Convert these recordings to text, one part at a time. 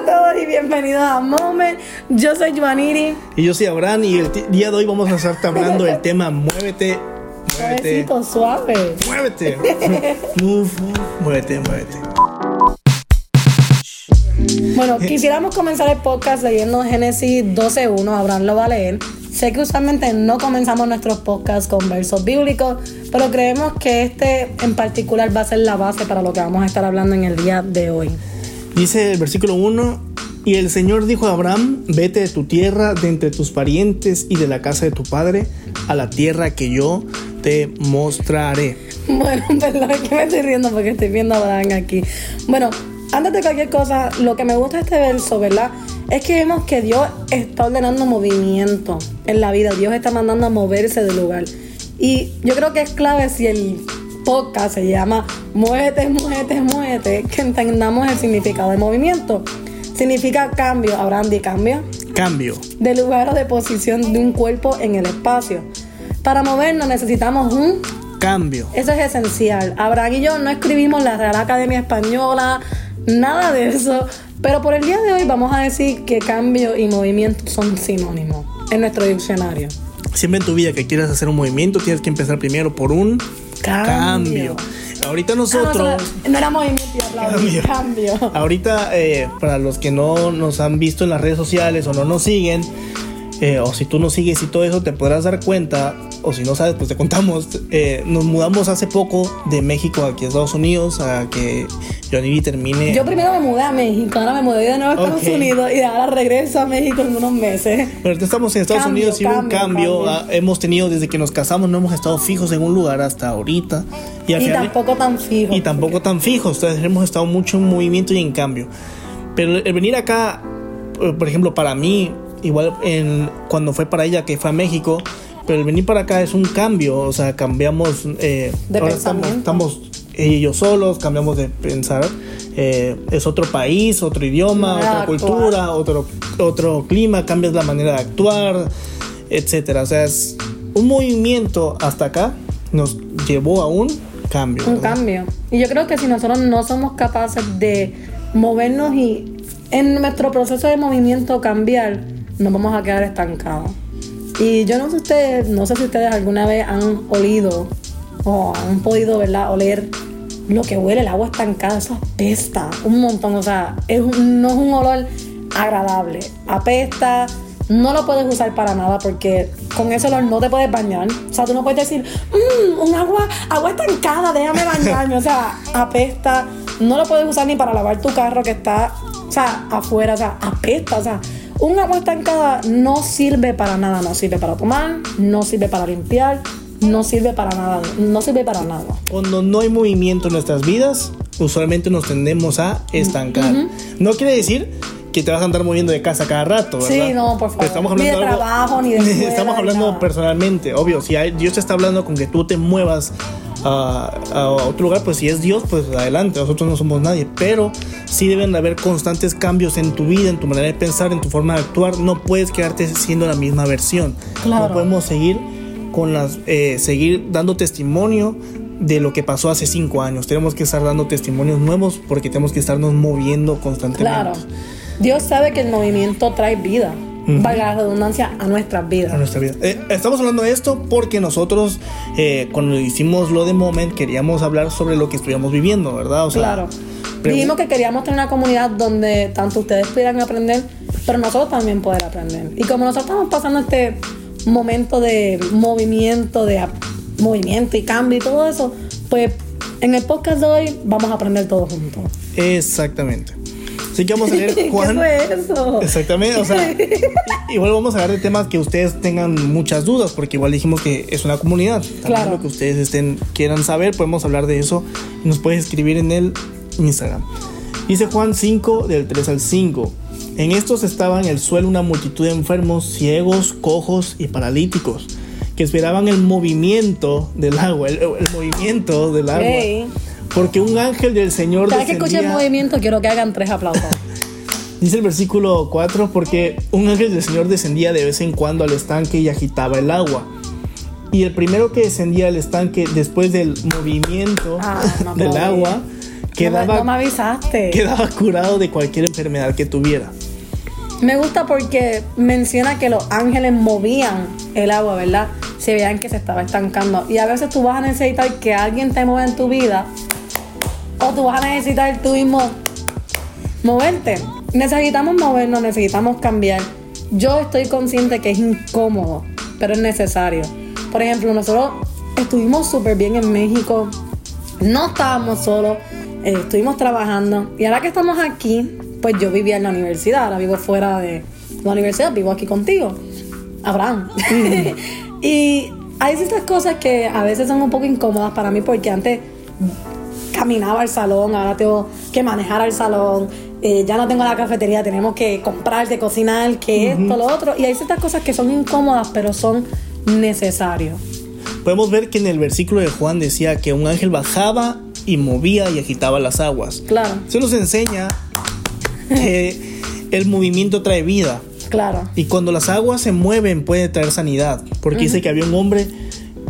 a todos y bienvenidos a Moment. Yo soy Juaniri. Y yo soy Abraham y el día de hoy vamos a estar hablando del tema Muévete. Muévete. Suavecito, suave. Muévete. move, move, muévete, muévete. Bueno, quisiéramos comenzar el podcast leyendo Génesis 12.1. Abraham lo va a leer. Sé que usualmente no comenzamos nuestros podcasts con versos bíblicos, pero creemos que este en particular va a ser la base para lo que vamos a estar hablando en el día de hoy. Dice el versículo 1, y el Señor dijo a Abraham, vete de tu tierra, de entre tus parientes y de la casa de tu padre, a la tierra que yo te mostraré. Bueno, perdón que me estoy riendo porque estoy viendo a Abraham aquí. Bueno, antes de cualquier cosa, lo que me gusta de este verso, ¿verdad? Es que vemos que Dios está ordenando movimiento en la vida. Dios está mandando a moverse del lugar. Y yo creo que es clave si el podcast se llama Muévete, muévete, muévete, que entendamos el significado de movimiento. Significa cambio, Abraham, de cambio. Cambio. De lugar o de posición de un cuerpo en el espacio. Para movernos necesitamos un cambio. Eso es esencial. Abraham y yo no escribimos la Real Academia Española, nada de eso. Pero por el día de hoy vamos a decir que cambio y movimiento son sinónimos en nuestro diccionario. Siempre en tu vida que quieras hacer un movimiento, tienes que empezar primero por un cambio. Ahorita nosotros. Ah, no, era movimiento, cambio. cambio. Ahorita, eh, para los que no nos han visto en las redes sociales o no nos siguen, eh, o si tú nos sigues y todo eso, te podrás dar cuenta, o si no sabes, pues te contamos. Eh, nos mudamos hace poco de México aquí a Estados Unidos a que Johnny termine. Yo primero me mudé a México, ahora me mudé de nuevo a Estados Unidos y ahora regreso a México en unos meses. Pero estamos en Estados Unidos y un cambio. Ah, hemos tenido desde que nos casamos, no hemos estado fijos en un lugar hasta ahorita. Y, tampoco tan fijos. Y tampoco tan fijos. Entonces hemos estado mucho en movimiento y en cambio. Pero el venir acá, eh, por ejemplo, para mí, igual en, cuando fue para ella que fue a México, pero el venir para acá es un cambio, o sea, cambiamos, eh, de pensamiento. Estamos, ellos solos, cambiamos de pensar, eh, es otro país, otro idioma, otra cultura, otro, otro clima, cambias la manera de actuar, etcétera, o sea, es un movimiento hasta acá nos llevó a un cambio. Un cambio. Y yo creo que si nosotros no somos capaces de movernos y en nuestro proceso de movimiento cambiar, nos vamos a quedar estancados. Y yo no sé ustedes, no sé si ustedes alguna vez han olido o han podido, ¿verdad? Oler lo que huele el agua estancada, eso apesta un montón, o sea, es no es un olor agradable, apesta, no lo puedes usar para nada porque con ese olor no te puedes bañar, o sea, tú no puedes decir, mmm, un agua, agua estancada, déjame bañarme, o sea, apesta, no lo puedes usar ni para lavar tu carro que está, o sea, afuera, o sea, apesta, o sea, un agua estancada no sirve para nada, no sirve para tomar, no sirve para limpiar, no sirve para nada, no sirve para nada. Cuando no hay movimiento en nuestras vidas, usualmente nos tendemos a estancar. No quiere decir que te vas a andar moviendo de casa cada rato, ¿verdad? Sí, no, por favor. Estamos hablando ni de, trabajo, ni de Estamos hablando personalmente, obvio. Si Dios te está hablando con que tú te muevas a, otro lugar, pues si es Dios, pues adelante, nosotros no somos nadie, pero sí deben haber constantes cambios en tu vida, en tu manera de pensar, en tu forma de actuar, no puedes quedarte siendo la misma versión, no podemos seguir con las, eh, seguir dando testimonio de lo que pasó hace cinco años, tenemos que estar dando testimonios nuevos porque tenemos que estarnos moviendo constantemente. Claro, Dios sabe que el movimiento trae vida valga la redundancia, a nuestras vidas. A nuestra vida. Eh, estamos hablando de esto porque nosotros, eh, cuando hicimos lo de Moment, queríamos hablar sobre lo que estuvimos viviendo, ¿verdad? O sea, claro. Dijimos que queríamos tener una comunidad donde tanto ustedes pudieran aprender, pero nosotros también poder aprender. Y como nosotros estamos pasando este momento de movimiento, de movimiento y cambio y todo eso, pues en el podcast de hoy vamos a aprender todos juntos. Exactamente. Así que vamos a leer Juan. ¿Qué fue eso? Exactamente, o sea, igual vamos a hablar de temas que ustedes tengan muchas dudas, porque igual dijimos que es una comunidad. claro. Lo que ustedes estén, quieran saber, podemos hablar de eso. Nos puedes escribir en el Instagram. Dice Juan 5, del 3 al 5. En estos estaban en el suelo una multitud de enfermos, ciegos, cojos y paralíticos, que esperaban el movimiento del agua, el, movimiento del agua. Porque un ángel del Señor Cada descendía... que escuche el movimiento quiero que hagan tres aplausos. Dice el versículo 4, porque un ángel del Señor descendía de vez en cuando al estanque y agitaba el agua. Y el primero que descendía al estanque después del movimiento ah, del agua, quedaba, no, me avisaste. Quedaba curado de cualquier enfermedad que tuviera. Me gusta porque menciona que los ángeles movían el agua, ¿verdad? Se veían que se estaba estancando. Y a veces tú vas a necesitar que alguien te mueva en tu vida. O tú vas a necesitar tú mismo moverte. Necesitamos movernos, necesitamos cambiar. Yo estoy consciente que es incómodo, pero es necesario. Por ejemplo, nosotros estuvimos súper bien en México. No estábamos solos, eh, estuvimos trabajando. Y ahora que estamos aquí, pues yo vivía en la universidad, ahora vivo fuera de la universidad, vivo aquí contigo, Abraham. y hay ciertas cosas que a veces son un poco incómodas para mí porque antes caminaba al salón, ahora tengo que manejar al salón, eh, ya no tengo la cafetería, tenemos que comprar, que cocinar, que esto, lo otro. Y hay ciertas cosas que son incómodas, pero son necesarias. Podemos ver que en el versículo de Juan decía que un ángel bajaba y movía y agitaba las aguas. Claro. Se nos enseña que el movimiento trae vida. Claro. Y cuando las aguas se mueven puede traer sanidad. Porque dice que había un hombre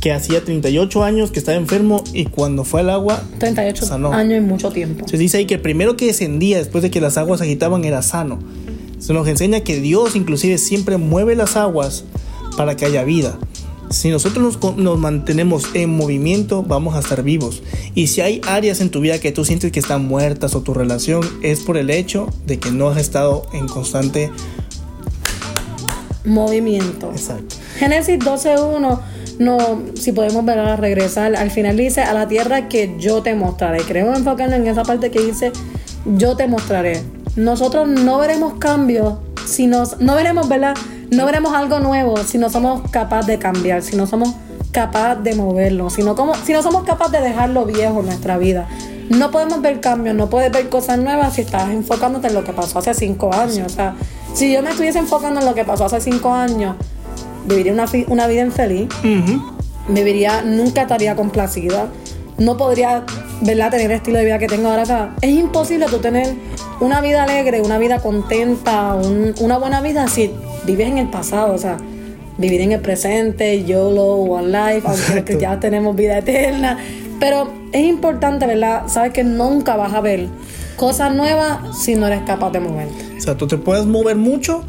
que hacía 38 años que estaba enfermo y cuando fue al agua 38 años y mucho tiempo. Se dice ahí que el primero que descendía después de que las aguas agitaban era sano. Se nos enseña que Dios inclusive siempre mueve las aguas para que haya vida. Si nosotros nos, nos, mantenemos en movimiento, vamos a estar vivos. Y si hay áreas en tu vida que tú sientes que están muertas o tu relación es por el hecho de que no has estado en constante movimiento. Exacto. Génesis 12.1, no, si podemos ver a regresar, al final dice a la tierra que yo te mostraré. Queremos enfocarnos en esa parte que dice yo te mostraré. Nosotros no veremos cambios si nos, no veremos, ¿verdad? No veremos algo nuevo si no somos capaces de cambiar, si no somos capaces de moverlo, si no, como, si no somos capaces de dejar lo viejo en nuestra vida. No podemos ver cambios, no puedes ver cosas nuevas si estás enfocándote en lo que pasó hace cinco años. O sea, si yo me estuviese enfocando en lo que pasó hace cinco años, viviría una, una vida infeliz, viviría, nunca estaría complacida, no podría ¿verdad? tener el estilo de vida que tengo ahora. acá. es imposible tú tener una vida alegre, una vida contenta, una buena vida si vives en el pasado, o sea, vivir en el presente, YOLO, One Life, aunque ya tenemos vida eterna. Pero es importante, ¿verdad? Sabes que nunca vas a ver cosas nuevas si no eres capaz de moverte. O sea, tú te puedes mover mucho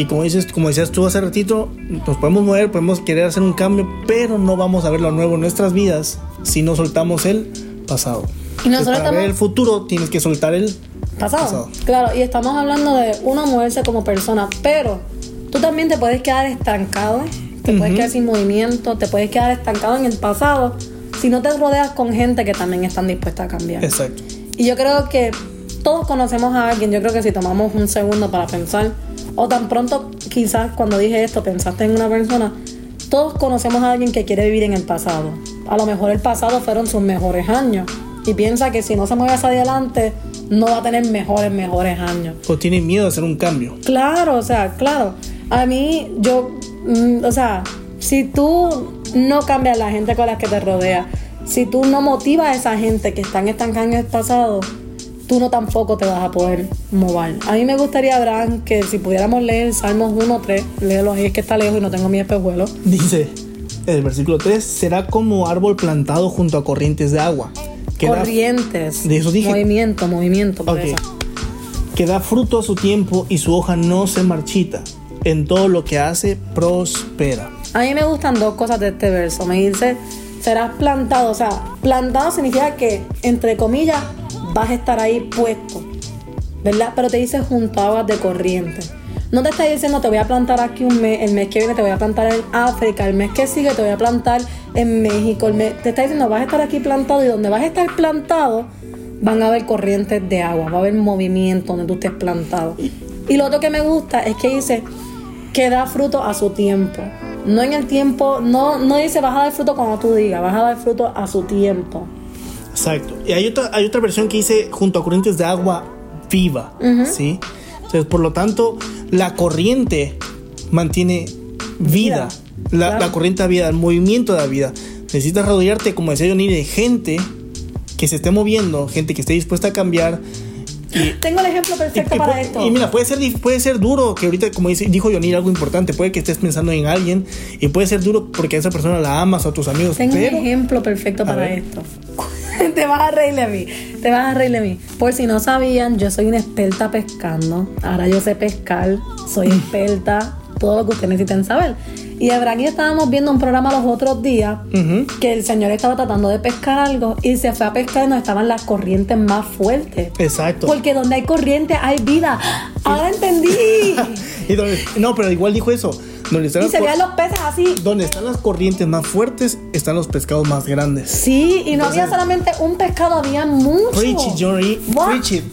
y como dices, como decías tú hace ratito, nos podemos mover, podemos querer hacer un cambio, pero no vamos a ver lo nuevo en nuestras vidas si no soltamos el pasado. Y nosotros para ver el futuro tienes que soltar el pasado. Claro, y estamos hablando de uno moverse como persona, pero tú también te puedes quedar estancado, te puedes quedar sin movimiento, te puedes quedar estancado en el pasado si no te rodeas con gente que también están dispuestas a cambiar. Exacto. Y yo creo que todos conocemos a alguien, yo creo que si tomamos un segundo para pensar, o tan pronto quizás cuando dije esto pensaste en una persona, todos conocemos a alguien que quiere vivir en el pasado. A lo mejor el pasado fueron sus mejores años y piensa que si no se mueve hacia adelante no va a tener mejores, mejores años. O tiene miedo de hacer un cambio. Claro, o sea, claro. A mí, yo, mm, o sea, si tú no cambias la gente con la que te rodea, si tú no motivas a esa gente que están estancada en el pasado, tú no tampoco te vas a poder mover. A mí me gustaría, Abraham, que si pudiéramos leer Salmos 1, 3, léelo ahí, es que está lejos y no tengo mi espejuelo. Dice, el versículo 3, será como árbol plantado junto a corrientes de agua corrientes. de eso dije. Movimiento, movimiento. Por Que da fruto a su tiempo y su hoja no se marchita. En todo lo que hace, prospera. A mí me gustan dos cosas de este verso. Me dice, serás plantado. O sea, plantado significa que, entre comillas, vas a estar ahí puesto. ¿Verdad? Pero te dice junto de corriente. No te está diciendo te voy a plantar aquí un mes, el mes que viene te voy a plantar en África, el mes que sigue te voy a plantar en México. Te está diciendo vas a estar aquí plantado y donde vas a estar plantado van a haber corrientes de agua, va a haber movimiento donde tú estés plantado. Y lo otro que me gusta es que dice que da fruto a su tiempo. No en el tiempo, no, no dice vas a dar fruto cuando tú digas, vas a dar fruto a su tiempo. Exacto. Y hay otra, hay otra versión que dice junto a corrientes de agua viva. ¿Sí? Entonces, por lo tanto, la corriente mantiene vida. La, corriente da vida, el movimiento da vida. Necesitas rodearte, como decía Johnny, de gente que se esté moviendo, gente que esté dispuesta a cambiar. Tengo el ejemplo perfecto para esto. Y mira, puede ser, puede ser duro, que ahorita, como dice, dijo Johnny, algo importante, puede que estés pensando en alguien y puede ser duro porque a esa persona la amas o a tus amigos. Tengo un ejemplo perfecto para esto. te vas a reír de mí. Te vas a reír de mí. Por si no sabían, yo soy una experta pescando. Ahora yo sé pescar. Soy experta. Todo lo que ustedes necesiten saber. Y Abraham y estábamos viendo un programa los otros días que el señor estaba tratando de pescar algo y se fue a pescar donde estaban las corrientes más fuertes. Exacto. Porque donde hay corriente hay vida. Ahora entendí. no, pero igual dijo eso y se veían los peces así. Donde están las corrientes más fuertes, están los pescados más grandes. Sí, y no había solamente un pescado, había muchos. Johnny. It.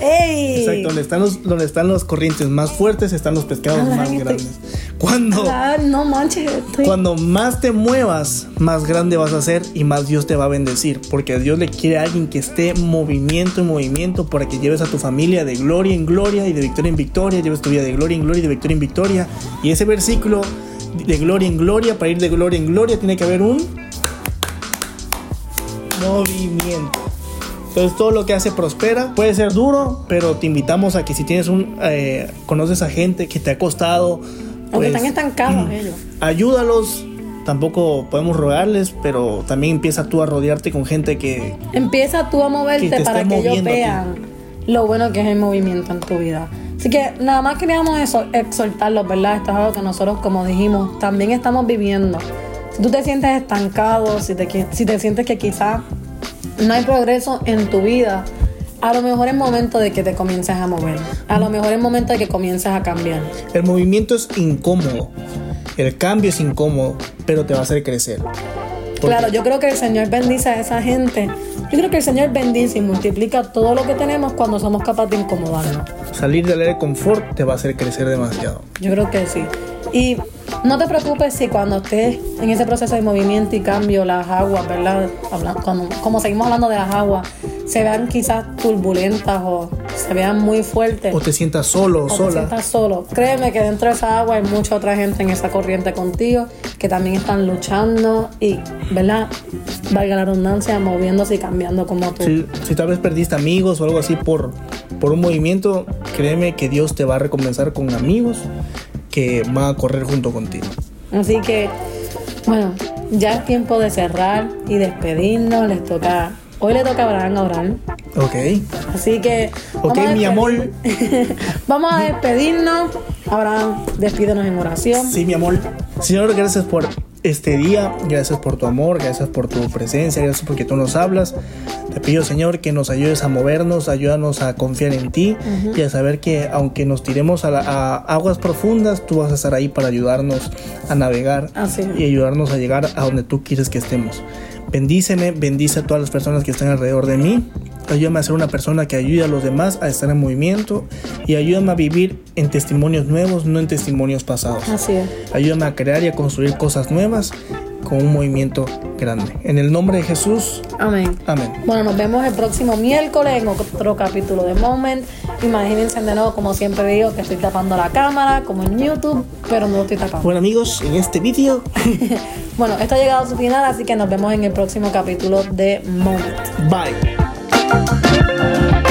Ey. Exacto, donde están, los, donde están las corrientes más fuertes, están los pescados más grandes. Cuando, no manches, cuando más te muevas, más grande vas a ser y más Dios te va a bendecir. Porque Dios le quiere a alguien que esté movimiento en movimiento para que lleves a tu familia de gloria en gloria y de victoria en victoria. Lleves tu vida de gloria en gloria y de victoria en victoria. Y ese versículo de gloria en gloria, para ir de gloria en gloria, tiene que haber un movimiento. Entonces todo lo que hace prospera. Puede ser duro, pero te invitamos a que si tienes un, eh, conoces a gente que te ha costado aunque están estancados ellos. Ayúdalos. Tampoco podemos rogarles, pero también empieza tú a rodearte con gente que. Empieza tú a moverte para que ellos vean lo bueno que es el movimiento en tu vida. Así que nada más queríamos eso, exhortarlos, ¿verdad? Esto es algo que nosotros, como dijimos, también estamos viviendo. Si tú te sientes estancado, si te, si te sientes que quizás no hay progreso en tu vida, a lo mejor es momento de que te comiences a mover. A lo mejor es momento de que comiences a cambiar. El movimiento es incómodo. El cambio es incómodo, pero te va a hacer crecer. Claro, yo creo que el Señor bendice a esa gente. Yo creo que el Señor bendice y multiplica todo lo que tenemos cuando somos capaces de incomodarnos. Salir del área de confort te va a hacer crecer demasiado. Yo creo que sí. Y no te preocupes si cuando estés en ese proceso de movimiento y cambio, las aguas, ¿verdad? como seguimos hablando de las aguas, se vean quizás turbulentas o se vean muy fuertes. O te sientas solo o sola. Te sientas solo. Créeme que dentro de esa agua hay mucha otra gente en esa corriente contigo que también están luchando y, ¿verdad? Valga la redundancia, moviéndose y cambiando como tú. Si, si tal vez perdiste amigos o algo así por, por un movimiento, créeme que Dios te va a recompensar con amigos que van a correr junto contigo. Así que, bueno, ya es tiempo de cerrar y despedirnos. Les toca Hoy le toca a Abraham orar. Ok. Así que. Ok, mi amor. vamos a despedirnos. Abraham, despídenos en oración. Sí, mi amor. Señor, gracias por este día. Gracias por tu amor, gracias por tu presencia, gracias porque tú nos hablas. Te pido, Señor, que nos ayudes a movernos, ayúdanos a confiar en ti y a saber que aunque nos tiremos a, aguas profundas, tú vas a estar ahí para ayudarnos a navegar y ayudarnos a llegar a donde tú quieres que estemos. Bendíceme, bendice a todas las personas que están alrededor de mí. Ayúdame a ser una persona que ayude a los demás a estar en movimiento y ayúdame a vivir en testimonios nuevos, no en testimonios pasados. Así es. Ayúdame a crear y a construir cosas nuevas con un movimiento grande. En el nombre de Jesús. Amén. Amén. Bueno, nos vemos el próximo miércoles en otro capítulo de Moment. Imagínense de nuevo, como siempre digo, que estoy tapando la cámara, como en YouTube, pero no lo estoy tapando. Bueno, amigos, en este vídeo. bueno, esto ha llegado a su final, así que nos vemos en el próximo capítulo de Moment. Bye. Thank you.